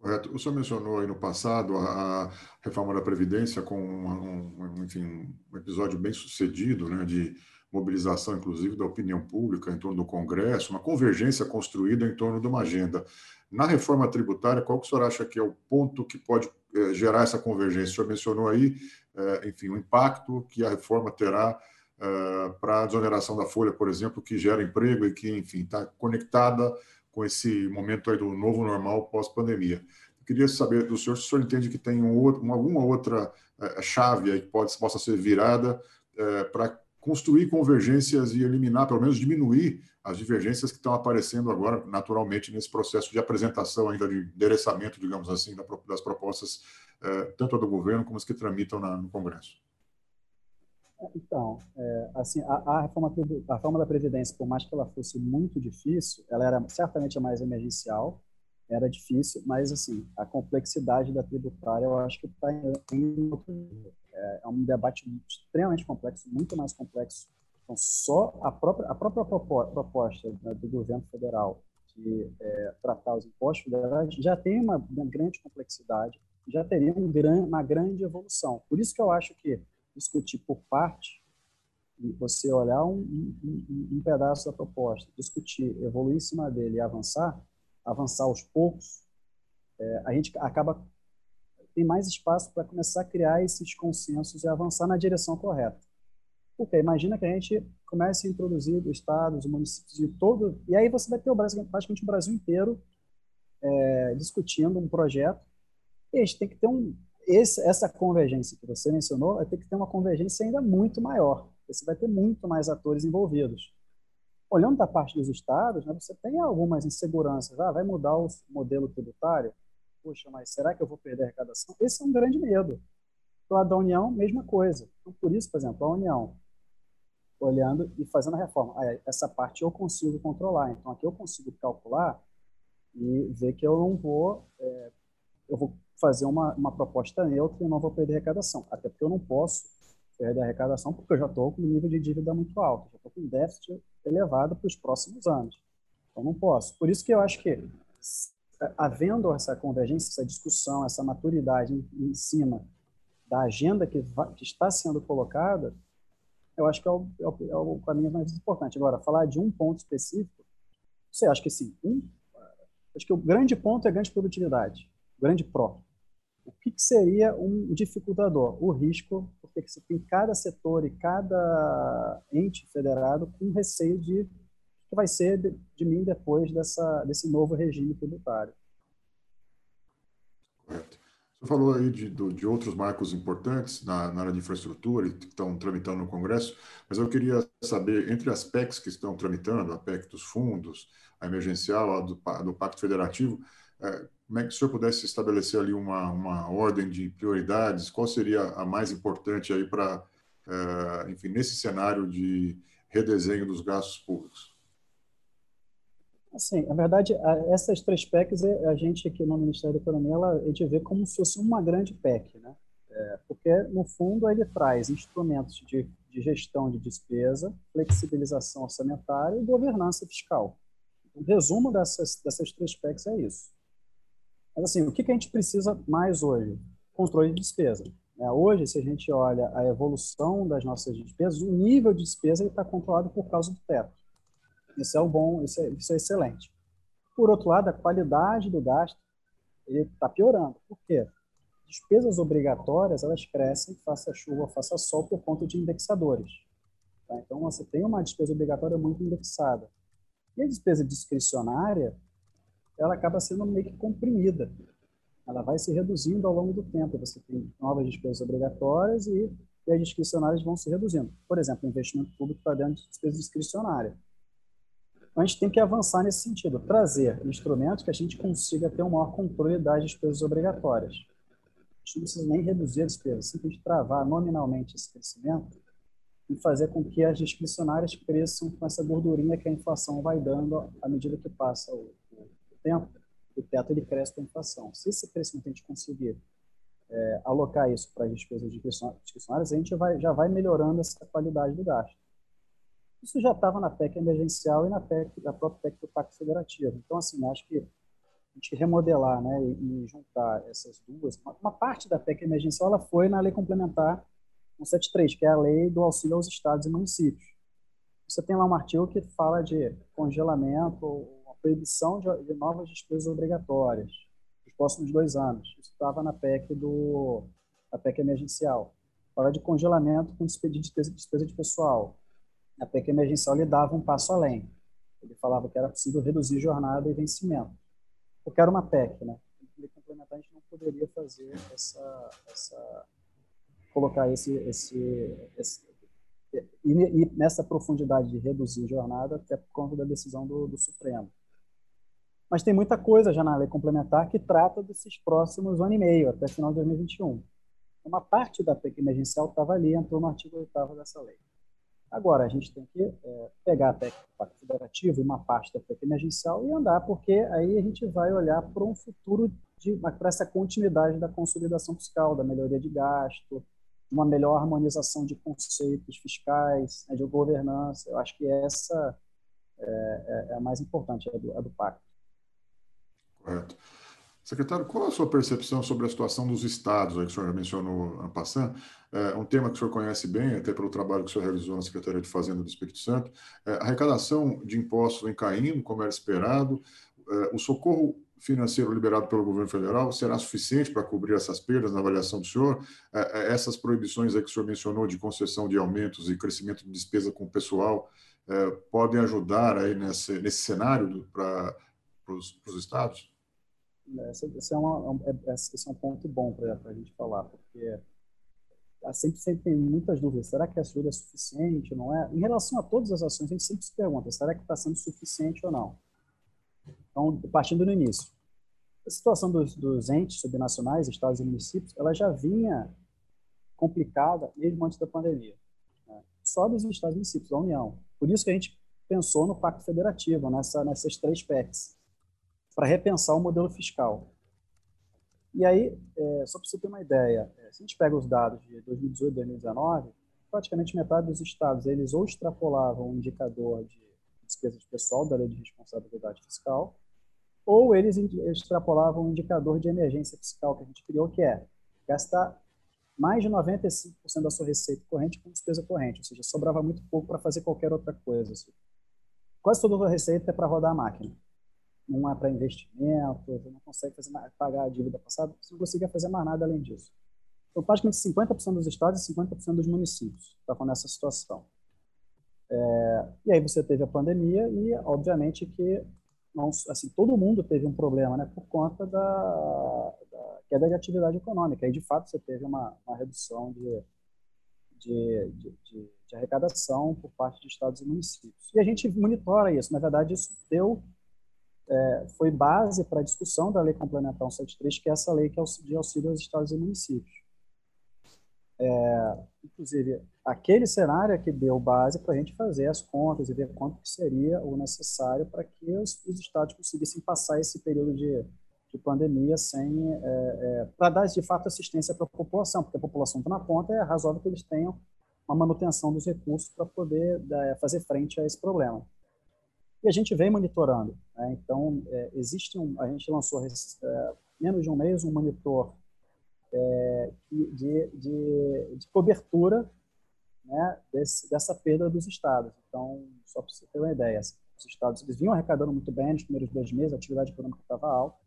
Correto. O senhor mencionou aí no passado a, reforma da Previdência com um, enfim, um episódio bem sucedido, né, de mobilização, inclusive, da opinião pública em torno do Congresso, uma convergência construída em torno de uma agenda. Na reforma tributária, qual que o senhor acha que é o ponto que pode é, gerar essa convergência? O senhor mencionou aí, enfim, o impacto que a reforma terá é, para a desoneração da folha, por exemplo, que gera emprego e que, enfim, está conectada com esse momento aí do novo normal pós-pandemia. Queria saber do senhor se o senhor entende que tem um outro, uma, alguma outra uh, chave aí que pode, possa ser virada para construir convergências e eliminar, pelo menos diminuir as divergências que estão aparecendo agora naturalmente nesse processo de apresentação ainda de endereçamento, digamos assim, das propostas uh, tanto do governo como as que tramitam na, no Congresso. Então, é, assim, a, a, reforma, a reforma da Previdência, por mais que ela fosse muito difícil, ela era certamente a mais emergencial, era difícil, mas, assim, a complexidade da tributária, eu acho que está em outro nível. É, é um debate extremamente complexo, muito mais complexo. Então, só a própria, a própria proposta né, do governo federal de é, tratar os impostos federais já tem uma, uma grande complexidade, já teria um gran, uma grande evolução. Por isso que eu acho que discutir por parte, você olhar um, um, um, pedaço da proposta, discutir, evoluir em cima dele e avançar, avançar aos poucos, é, a gente acaba tem mais espaço para começar a criar esses consensos e avançar na direção correta. Porque imagina que a gente comece a introduzir estados, municípios e todo, e aí você vai ter o Brasil, praticamente o Brasil inteiro é, discutindo um projeto. E a gente tem que ter um, esse, essa convergência que você mencionou vai ter que ter uma convergência ainda muito maior. Você vai ter muito mais atores envolvidos. Olhando da parte dos estados, né, você tem algumas inseguranças. Ah, vai mudar o modelo tributário? Poxa, mas será que eu vou perder a arrecadação? Esse é um grande medo. Do lado da União, mesma coisa. Então, por isso, por exemplo, a União, olhando e fazendo a reforma, ah, essa parte eu consigo controlar. Então, aqui eu consigo calcular e ver que eu não vou, é, eu vou fazer uma, uma proposta neutra e não vou perder arrecadação. Até porque eu não posso perder arrecadação porque eu já estou com um nível de dívida muito alto, já estou com um déficit elevado para os próximos anos. Então, não posso. Por isso que eu acho que, havendo essa convergência, essa discussão, essa maturidade em, em cima da agenda que, vai, que, está sendo colocada, eu acho que é o, é, o, é o, caminho mais importante. Agora, falar de um ponto específico, você acha que sim. Um, acho que o grande ponto é a grande produtividade, grande pró. O que, que seria um dificultador? O risco, porque você tem cada setor e cada ente federado com receio de que vai ser de, de mim depois dessa, desse novo regime tributário. Correto. Você falou aí de, de outros marcos importantes na, na, área de infraestrutura que estão tramitando no Congresso, mas eu queria saber, entre as PECs que estão tramitando, a PEC dos fundos, a emergencial, a do, do Pacto Federativo, é, como é que o senhor pudesse estabelecer ali uma, uma ordem de prioridades? Qual seria a mais importante aí para, uh, enfim, nesse cenário de redesenho dos gastos públicos? Assim, na verdade, essas três PECs, é, a gente aqui no Ministério da Economia, ela, a gente vê como se fosse uma grande PEC, né? É, porque, no fundo, ele traz instrumentos de, de gestão de despesa, flexibilização orçamentária e governança fiscal. O resumo dessas, dessas três PECs é isso. Mas, assim, o que, que a gente precisa mais hoje? Controle de despesa. É, hoje, se a gente olha a evolução das nossas despesas, o nível de despesa está controlado por causa do teto. Isso é o bom, isso é, isso é excelente. Por outro lado, a qualidade do gasto está piorando. Por quê? despesas obrigatórias, elas crescem, faça chuva, faça sol, por conta de indexadores. Tá? Então, você tem uma despesa obrigatória muito indexada. E a despesa discricionária, ela acaba sendo meio que comprimida. Ela vai se reduzindo ao longo do tempo. Você tem novas despesas obrigatórias e, e as discricionárias vão se reduzindo. Por exemplo, o investimento público está dentro de despesa discricionária. Então, a gente tem que avançar nesse sentido, trazer instrumentos que a gente consiga ter um maior controle das despesas obrigatórias. A gente não precisa nem reduzir a despesa, simplesmente travar nominalmente esse crescimento e fazer com que as discricionárias cresçam com essa gordurinha que a inflação vai dando à medida que passa o tempo. O teto ele cresce com a inflação. Se esse crescimento a gente conseguir é, alocar isso para as despesas discricionárias, a gente vai, já vai melhorando essa qualidade do gasto. Isso já estava na PEC emergencial e na PEC, da própria PEC do Pacto Federativo. Então, assim, acho que a gente remodelar né, e, e juntar essas duas, uma, uma, parte da PEC emergencial ela foi na lei complementar 173, que é a lei do auxílio aos estados e municípios. Você tem lá um artigo que fala de congelamento proibição de, de novas despesas obrigatórias nos próximos dois anos. Isso estava na PEC do a PEC emergencial. Fala de congelamento com despesa, despesa de pessoal a PEC emergencial ele dava um passo além. Ele falava que era possível reduzir jornada e vencimento. Porque era uma PEC, né? Complementar a gente não poderia fazer essa, essa colocar esse, esse, esse e, e, nessa profundidade de reduzir jornada até por conta da decisão do, do Supremo. Mas tem muita coisa já na lei complementar que trata desses próximos ano e meio, até final de 2021. Uma parte da PEC emergencial estava ali, entrou no artigo 8 dessa lei. Agora, a gente tem que é, pegar a técnica do Pacto Federativo, uma parte da PEC emergencial e andar, porque aí a gente vai olhar para um futuro, para essa continuidade da consolidação fiscal, da melhoria de gasto, uma melhor harmonização de conceitos fiscais, né, de governança. Eu acho que essa é, é, é a mais importante, do, a do Pacto. Correto. Secretário, qual a sua percepção sobre a situação dos estados, aí que o senhor mencionou en passant? É um tema que o senhor conhece bem, até pelo trabalho que o senhor realizou na Secretaria de Fazenda do Espírito Santo. É, a arrecadação de impostos vem caindo, como era esperado. É, o socorro financeiro liberado pelo governo federal será suficiente para cobrir essas perdas na avaliação do senhor? É, é, essas proibições aí que o senhor mencionou de concessão de aumentos e crescimento de despesa com o pessoal é, podem ajudar aí nesse, nesse cenário para os estados? Esse, esse, é, uma, é, é, esse é um ponto bom para a gente falar, porque sempre, sempre tem muitas dúvidas. Será que a ajuda é suficiente não é? Em relação a todas as ações, a gente sempre se pergunta, será que está sendo suficiente ou não? Então, partindo do início. A situação dos, dos entes subnacionais, estados e municípios, ela já vinha complicada mesmo antes da pandemia. Né? Só dos estados e municípios, da União. Por isso que a gente pensou no Pacto Federativo, nessa, nessas três PECs para repensar o modelo fiscal. E aí, é, só para você ter uma ideia, é, se a gente pega os dados de 2018 e 2019, praticamente metade dos estados eles ou extrapolavam o indicador de despesa de pessoal da lei de responsabilidade fiscal, ou eles extrapolavam o indicador de emergência fiscal que a gente criou, que é gastar mais de 95% da sua receita corrente com despesa corrente, ou seja, sobrava muito pouco para fazer qualquer outra coisa. Quase toda a receita é para rodar a máquina não é para investimento, você não consegue fazer, pagar a dívida passada, você não conseguia fazer mais nada além disso. Então, praticamente 50% dos estados e 50% dos municípios estavam nessa situação. É, e aí você teve a pandemia e, obviamente, que não, assim, todo mundo teve um problema né, por conta da, da queda de atividade econômica. E, de fato, você teve uma, uma redução de, de, de, de, de arrecadação por parte de estados e municípios. E a gente monitora isso. Na verdade, isso deu é, foi base para a discussão da Lei Complementar 173, que é essa lei que é de auxílio aos estados e municípios. É, inclusive, aquele cenário é que deu base para a gente fazer as contas e ver quanto seria o necessário para que os, os, estados conseguissem passar esse período de, de pandemia sem, é, é para dar de fato assistência para a população, porque a população está na ponta, é razoável que eles tenham uma manutenção dos recursos para poder é, fazer frente a esse problema. E a gente vem monitorando. Né? Então, é, existe um, a gente lançou é, menos de um mês um monitor é, de, de, de, cobertura né, desse, dessa perda dos estados. Então, só para você ter uma ideia, os estados eles vinham arrecadando muito bem nos primeiros dois meses, a atividade econômica estava alta,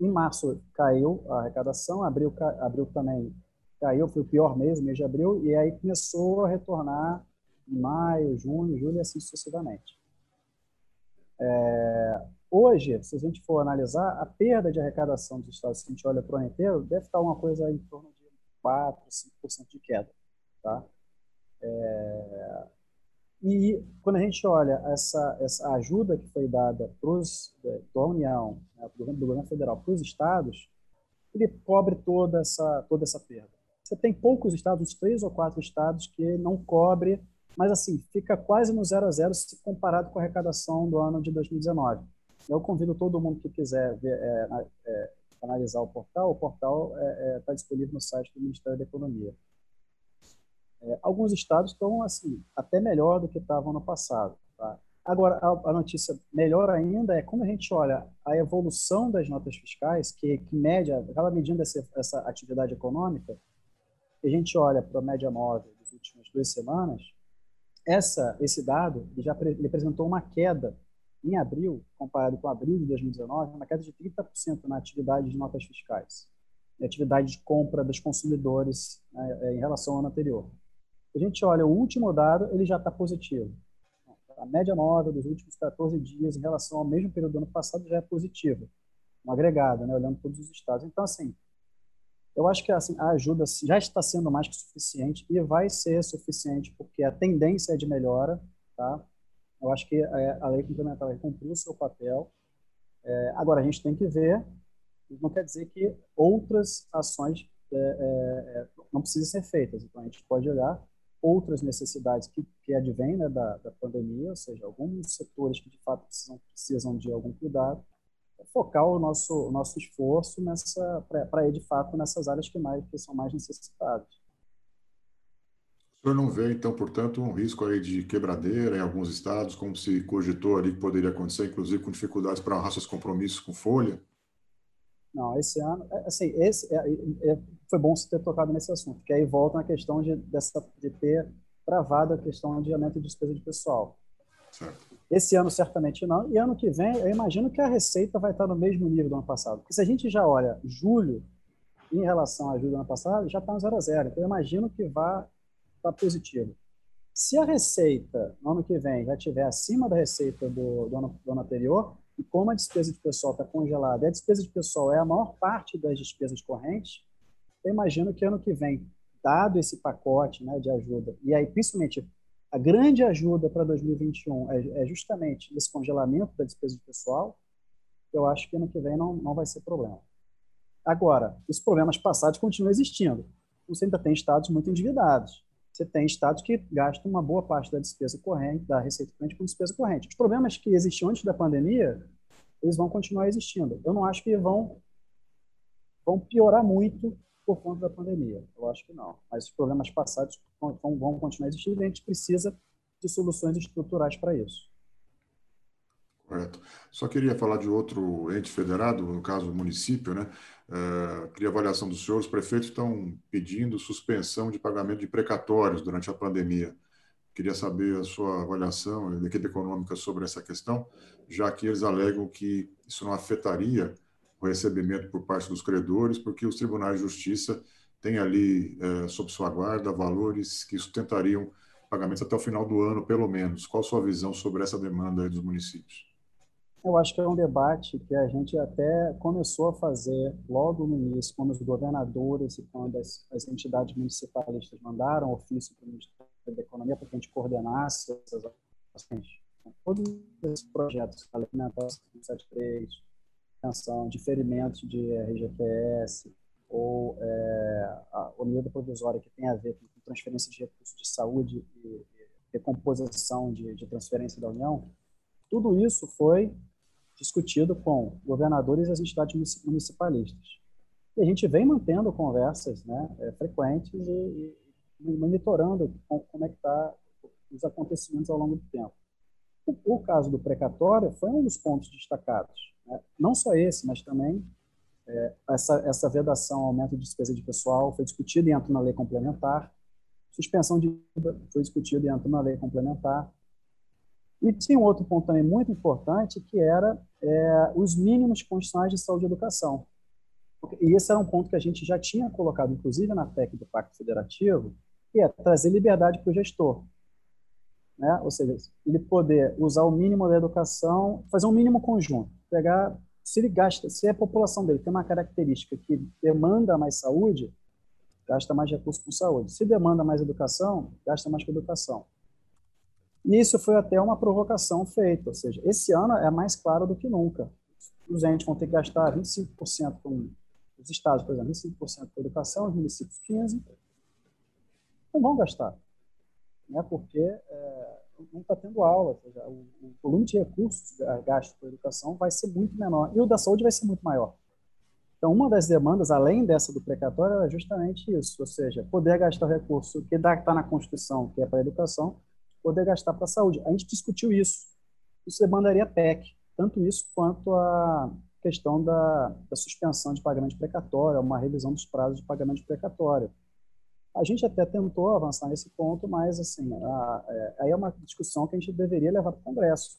em março caiu a arrecadação, abril, abril também caiu, foi o pior mês, mês de abril, e aí começou a retornar em maio, junho, julho e assim sucessivamente. É, hoje, se a gente for analisar, a perda de arrecadação dos estados, se a gente olha para o ano inteiro, deve estar uma coisa em torno de 4%, 5% de queda. Tá? É, e quando a gente olha essa, essa ajuda que foi dada pros, da União, né, do, governo, do governo federal para os estados, ele cobre toda essa, toda essa perda. Você tem poucos estados, três ou quatro estados, que não cobre, mas assim, fica quase no zero a zero se comparado com a arrecadação do ano de 2019. Eu convido todo mundo que quiser ver, é, é, analisar o portal. O portal está é, é disponível no site do Ministério da Economia. É, alguns estados estão assim até melhor do que estavam no passado. Tá? Agora, a, notícia melhor ainda é como a gente olha a evolução das notas fiscais, que, que média, acaba medindo essa, essa atividade econômica, a gente olha para a média móvel das últimas duas semanas, essa, esse dado ele já ele apresentou uma queda em abril, comparado com abril de 2019, uma queda de 30% na atividade de notas fiscais, na atividade de compra dos consumidores né, em relação ao ano anterior a gente olha o último dado, ele já está positivo. A média móvel dos últimos 14 dias em relação ao mesmo período do ano passado já é positiva, um agregado, né, olhando todos os estados. Então, assim, eu acho que assim, a ajuda já está sendo mais que suficiente e vai ser suficiente porque a tendência é de melhora, tá? Eu acho que é, a lei complementar vai cumprir o seu papel. É, agora, a gente tem que ver, não quer dizer que outras ações é, é, é não precisem ser feitas. Então, a gente pode olhar outras necessidades que, que advêm né, da, da pandemia, ou seja, alguns setores que de fato precisam, precisam de algum cuidado, focar o nosso, o nosso esforço nessa para ir de fato nessas áreas que, mais, que são mais necessitadas. O senhor não vê, então, portanto, um risco aí de quebradeira em alguns estados, como se cogitou ali que poderia acontecer, inclusive com dificuldades para honrar seus compromissos com folha? Não, esse ano, é, assim, esse é, é, foi bom você ter tocado nesse assunto, que aí volta na questão de, dessa, de ter travado a questão de aumento de despesa de pessoal. Certo. Esse ano certamente não, e ano que vem eu imagino que a receita vai estar no mesmo nível do ano passado. Porque se a gente já olha julho em relação a julho do ano passado, já está no zero a zero. Então eu imagino que vai estar positivo. Se a receita no ano que vem já estiver acima da receita do, do, ano, do ano anterior, e como a despesa de pessoal está congelada, a despesa de pessoal é a maior parte das despesas correntes, eu imagino que ano que vem, dado esse pacote né, de ajuda, e aí principalmente a grande ajuda para 2021 é, é, justamente esse congelamento da despesa de pessoal, eu acho que ano que vem não, não vai ser problema. Agora, os problemas passados continuam existindo. Você ainda tem estados muito endividados. Você tem estados que gastam uma boa parte da despesa corrente, da receita corrente com despesa corrente. Os problemas que existiam antes da pandemia, eles vão continuar existindo. Eu não acho que vão, vão piorar muito por conta da pandemia. Eu acho que não. Mas os problemas passados vão, vão continuar existindo e a gente precisa de soluções estruturais para isso. Correto. Só queria falar de outro ente federado, no caso o município, né? Uh, queria avaliação dos senhores. Os prefeitos estão pedindo suspensão de pagamento de precatórios durante a pandemia. Queria saber a sua avaliação da equipe econômica sobre essa questão, já que eles alegam que isso não afetaria o recebimento por parte dos credores, porque os tribunais de justiça têm ali, uh, sob sua guarda, valores que sustentariam pagamentos até o final do ano, pelo menos. Qual a sua visão sobre essa demanda dos municípios? Eu acho que é um debate que a gente até começou a fazer logo no início, quando os governadores e quando as, as entidades municipalistas mandaram ofício para o Ministério da Economia para que a gente coordenasse essas ações. Todos esses projetos, alimentação 73, pensão, diferimentos de RGPS, ou é, a unidade provisória que tem a ver com transferência de recursos de saúde e, recomposição de, de transferência da União, tudo isso foi discutido com governadores e as entidades municipalistas. E a gente vem mantendo conversas né, é, frequentes e, e, monitorando como é que está os acontecimentos ao longo do tempo. O, o, caso do precatório foi um dos pontos destacados. Né? Não só esse, mas também é, essa, essa vedação ao aumento de despesa de pessoal foi discutida e entra na lei complementar. Suspensão de foi discutida e entra na lei complementar E tinha um outro ponto também muito importante, que era é, os mínimos condicionais de saúde e educação. E esse era um ponto que a gente já tinha colocado, inclusive na PEC do Pacto Federativo, que é trazer liberdade para o gestor. Né? Ou seja, ele poder usar o mínimo da educação, fazer um mínimo conjunto, pegar, se ele gasta, se a população dele tem uma característica que demanda mais saúde, gasta mais recursos com saúde. Se demanda mais educação, gasta mais com educação. E isso foi até uma provocação feita, ou seja, esse ano é mais claro do que nunca. Os entes vão ter que gastar 25% com os estados, por exemplo, 25% com educação, os municípios 15%. Não vão gastar, né? porque é, não está tendo aula, seja, o, o, volume de recursos gastos com educação vai ser muito menor e o da saúde vai ser muito maior. Então, uma das demandas, além dessa do precatório, é justamente isso, ou seja, poder gastar o recurso que está na Constituição, que é para a educação, poder gastar para a saúde. A gente discutiu isso. Isso demandaria PEC, tanto isso quanto a questão da, da suspensão de pagamento precatório, uma revisão dos prazos de pagamento precatório. A gente até tentou avançar nesse ponto, mas assim, a, é, aí é uma discussão que a gente deveria levar para o Congresso.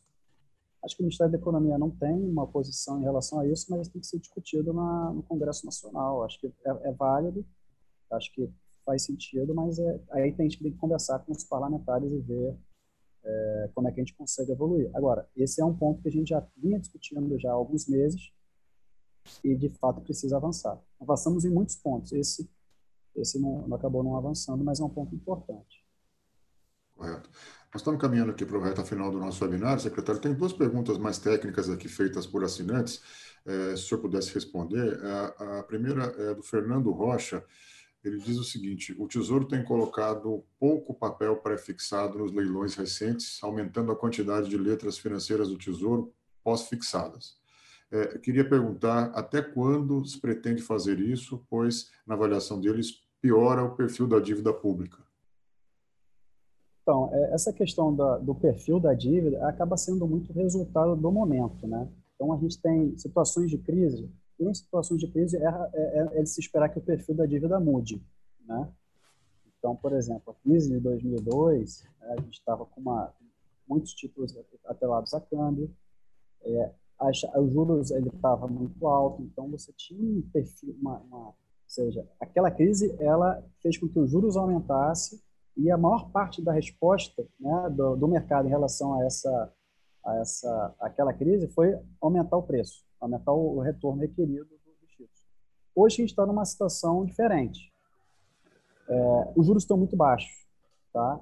Acho que o Ministério da Economia não tem uma posição em relação a isso, mas tem que ser discutido na, no Congresso Nacional. Acho que é, é válido, acho que faz sentido, mas é, aí tem, a gente tem que conversar com os parlamentares e ver é, como é que a gente consegue evoluir. Agora, esse é um ponto que a gente já vinha discutindo já há alguns meses e, de fato, precisa avançar. Avançamos em muitos pontos. Esse, esse não, acabou não avançando, mas é um ponto importante. Correto. Nós estamos caminhando aqui para o reta final do nosso webinar, secretário. Tem duas perguntas mais técnicas aqui feitas por assinantes, é, se o senhor pudesse responder. A, a primeira é do Fernando Rocha. Ele diz o seguinte: o Tesouro tem colocado pouco papel pré-fixado nos leilões recentes, aumentando a quantidade de letras financeiras do Tesouro pós-fixadas. É, queria perguntar até quando se pretende fazer isso, pois, na avaliação deles, piora o perfil da dívida pública. Então, é, essa questão da, do perfil da dívida acaba sendo muito resultado do momento, né? Então, a gente tem situações de crise em situações de crise, é, é, é, de se esperar que o perfil da dívida mude. Né? Então, por exemplo, a crise de 2002, né, a gente estava com uma, muitos títulos atrelados a câmbio, é, os juros ele estava muito alto, então você tinha um perfil, uma, uma, seja, aquela crise ela fez com que os juros aumentasse e a maior parte da resposta né, do, do mercado em relação a essa a essa aquela crise foi aumentar o preço aumentar o retorno requerido dos títulos. Hoje a gente está numa situação diferente. É, os juros estão muito baixos, tá?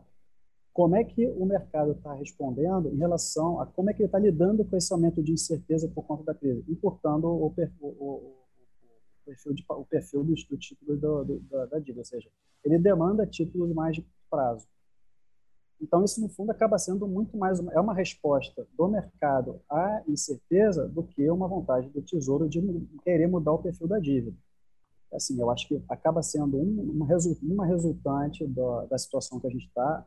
Como é que o mercado está respondendo em relação a como é que ele está lidando com esse aumento de incerteza por conta da crise, importando o, o, o perfil, de, o perfil do, do título do, do, da, da dívida, ou seja, ele demanda títulos mais de prazo. Então, isso, no fundo, acaba sendo muito mais uma, é uma resposta do mercado à incerteza do que uma vontade do Tesouro de querer mudar o perfil da dívida. Assim, eu acho que acaba sendo um, uma, uma resultante do, da situação que a gente está.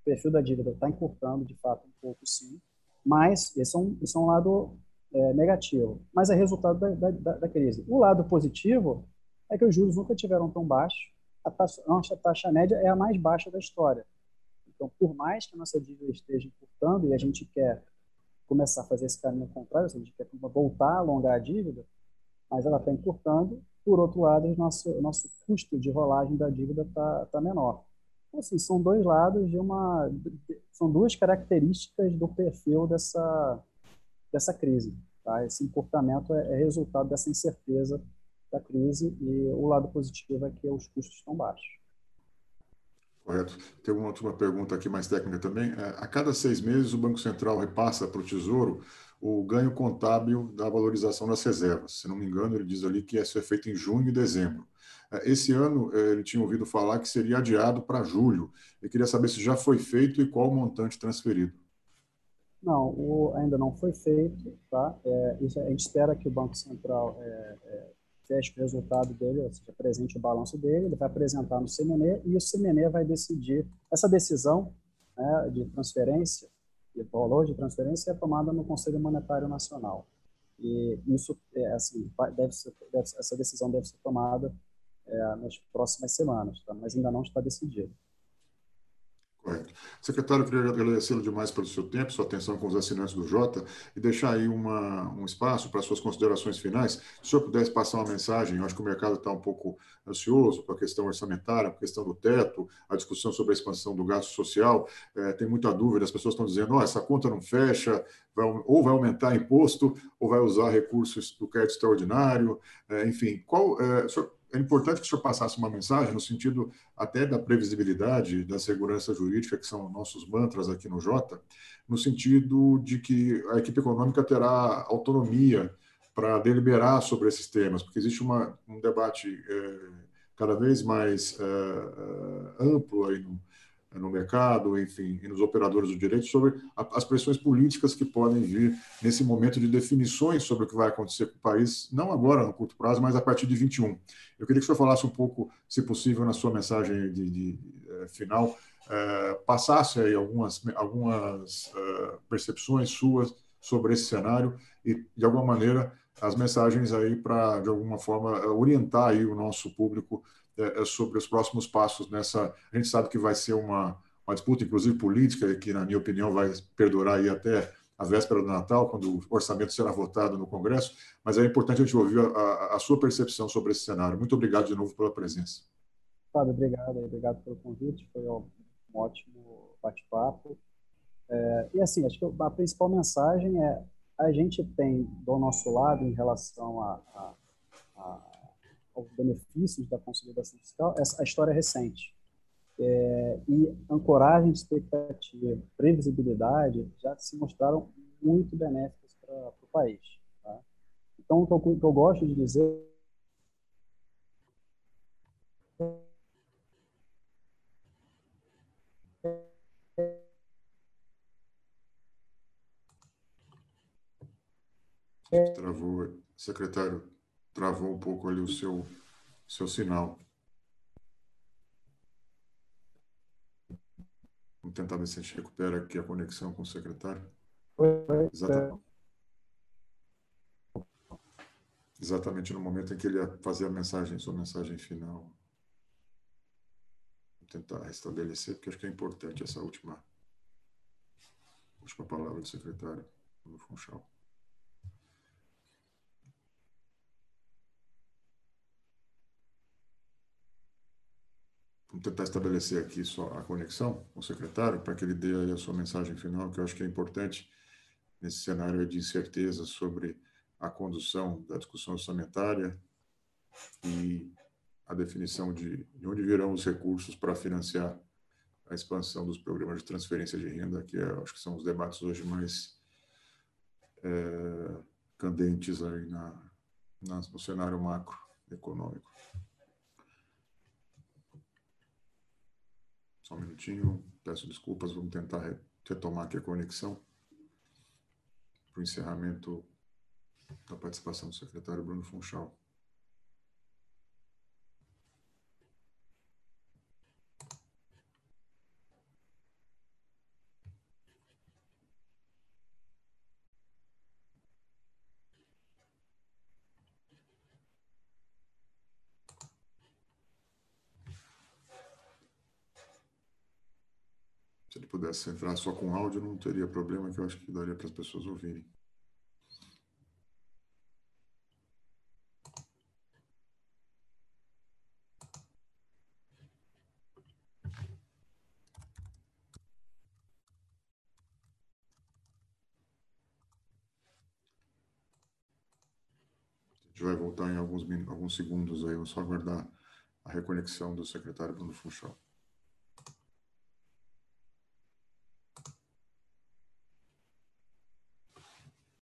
O perfil da dívida está encurtando, de fato, um pouco, sim. Mas esse é um, esse é um lado é, negativo. Mas é resultado da, da, da, crise. O lado positivo é que os juros nunca tiveram tão baixos. A taxa, nossa taxa média é a mais baixa da história. Então, por mais que a nossa dívida esteja encurtando e a gente quer começar a fazer esse caminho contrário, a gente quer voltar a alongar a dívida, mas ela está encurtando, por outro lado, o nosso, nosso custo de rolagem da dívida está tá menor. Então, assim, são dois lados de uma... São duas características do perfil dessa, dessa crise. Tá? Esse encurtamento é, é resultado dessa incerteza da crise e o lado positivo é que os custos estão baixos. Correto. Tem uma última pergunta aqui mais técnica também. É, a cada seis meses, o Banco Central repassa para o Tesouro o ganho contábil da valorização das reservas. Se não me engano, ele diz ali que isso é feito em junho e dezembro. É, esse ano, é, ele tinha ouvido falar que seria adiado para julho. Eu queria saber se já foi feito e qual o montante transferido. Não, o, ainda não foi feito. Tá? É, isso, a gente espera que o Banco Central é, é, feche o resultado dele, ou seja, apresente o balanço dele, ele vai apresentar no CMNE e o CMNE vai decidir. Essa decisão né, de transferência, de valor de transferência, é tomada no Conselho Monetário Nacional. E isso, é, assim, deve ser, deve, essa decisão deve ser tomada é, nas próximas semanas, tá? mas ainda não está decidido. Correto. Secretário, eu queria agradecê-lo demais pelo seu tempo, sua atenção com os assinantes do Jota e deixar aí uma, um espaço para suas considerações finais. Se o senhor pudesse passar uma mensagem, eu acho que o mercado está um pouco ansioso para a questão orçamentária, para a questão do teto, a discussão sobre a expansão do gasto social. É, tem muita dúvida, as pessoas estão dizendo: oh, essa conta não fecha, vai, ou vai aumentar imposto, ou vai usar recursos do crédito extraordinário. É, enfim, qual. É, o senhor é importante que o senhor passasse uma mensagem no sentido até da previsibilidade, da segurança jurídica, que são nossos mantras aqui no Jota, no sentido de que a equipe econômica terá autonomia para deliberar sobre esses temas, porque existe uma, um debate é, cada vez mais é, amplo aí no, no mercado, enfim, e nos operadores do direito sobre as pressões políticas que podem vir nesse momento de definições sobre o que vai acontecer com o país, não agora, no curto prazo, mas a partir de 21. Eu queria que o senhor falasse um pouco, se possível, na sua mensagem de, de, eh, final, é, passasse aí algumas, algumas é, percepções suas sobre esse cenário e, de alguma maneira, as mensagens aí para, de alguma forma, orientar aí o nosso público sobre os próximos passos nessa. A gente sabe que vai ser uma, uma disputa, inclusive política, que, na minha opinião, vai perdurar aí até a véspera do Natal, quando o orçamento será votado no Congresso, mas é importante a gente ouvir a, a, a sua percepção sobre esse cenário. Muito obrigado de novo pela presença. Fábio, obrigado, obrigado pelo convite, foi um ótimo bate-papo. É, e assim, acho que a principal mensagem é a gente tem do nosso lado em relação a, a aos benefícios da consolidação fiscal, essa, a história é recente. É, e ancoragem de expectativa, previsibilidade já se mostraram muito benéficas para o país. Tá? Então, o que, eu, o que eu gosto de dizer Travou, secretário travou um pouco ali o seu, seu sinal. Vamos tentar ver se a gente recupera aqui a conexão com o secretário. Exatamente. Exatamente no momento em que ele ia fazer a mensagem, sua mensagem final. Vou tentar restabelecer, porque acho que é importante essa última, última palavra do secretário, no Funchal. Vamos tentar estabelecer aqui só a conexão com o secretário para que ele dê aí a sua mensagem final, que eu acho que é importante nesse cenário de incerteza sobre a condução da discussão orçamentária e a definição de, de onde virão os recursos para financiar a expansão dos programas de transferência de renda, que é, acho que são os debates hoje mais é, candentes aí na, na, no cenário macroeconômico. Só um minutinho, peço desculpas, vamos tentar retomar aqui a conexão para o encerramento da participação do secretário Bruno Funchal. Pudesse entrar só com áudio, não teria problema, que eu acho que daria para as pessoas ouvirem. Gente vai voltar em alguns, alguns segundos aí, vamos só aguardar a reconexão do secretário Bruno Funchal.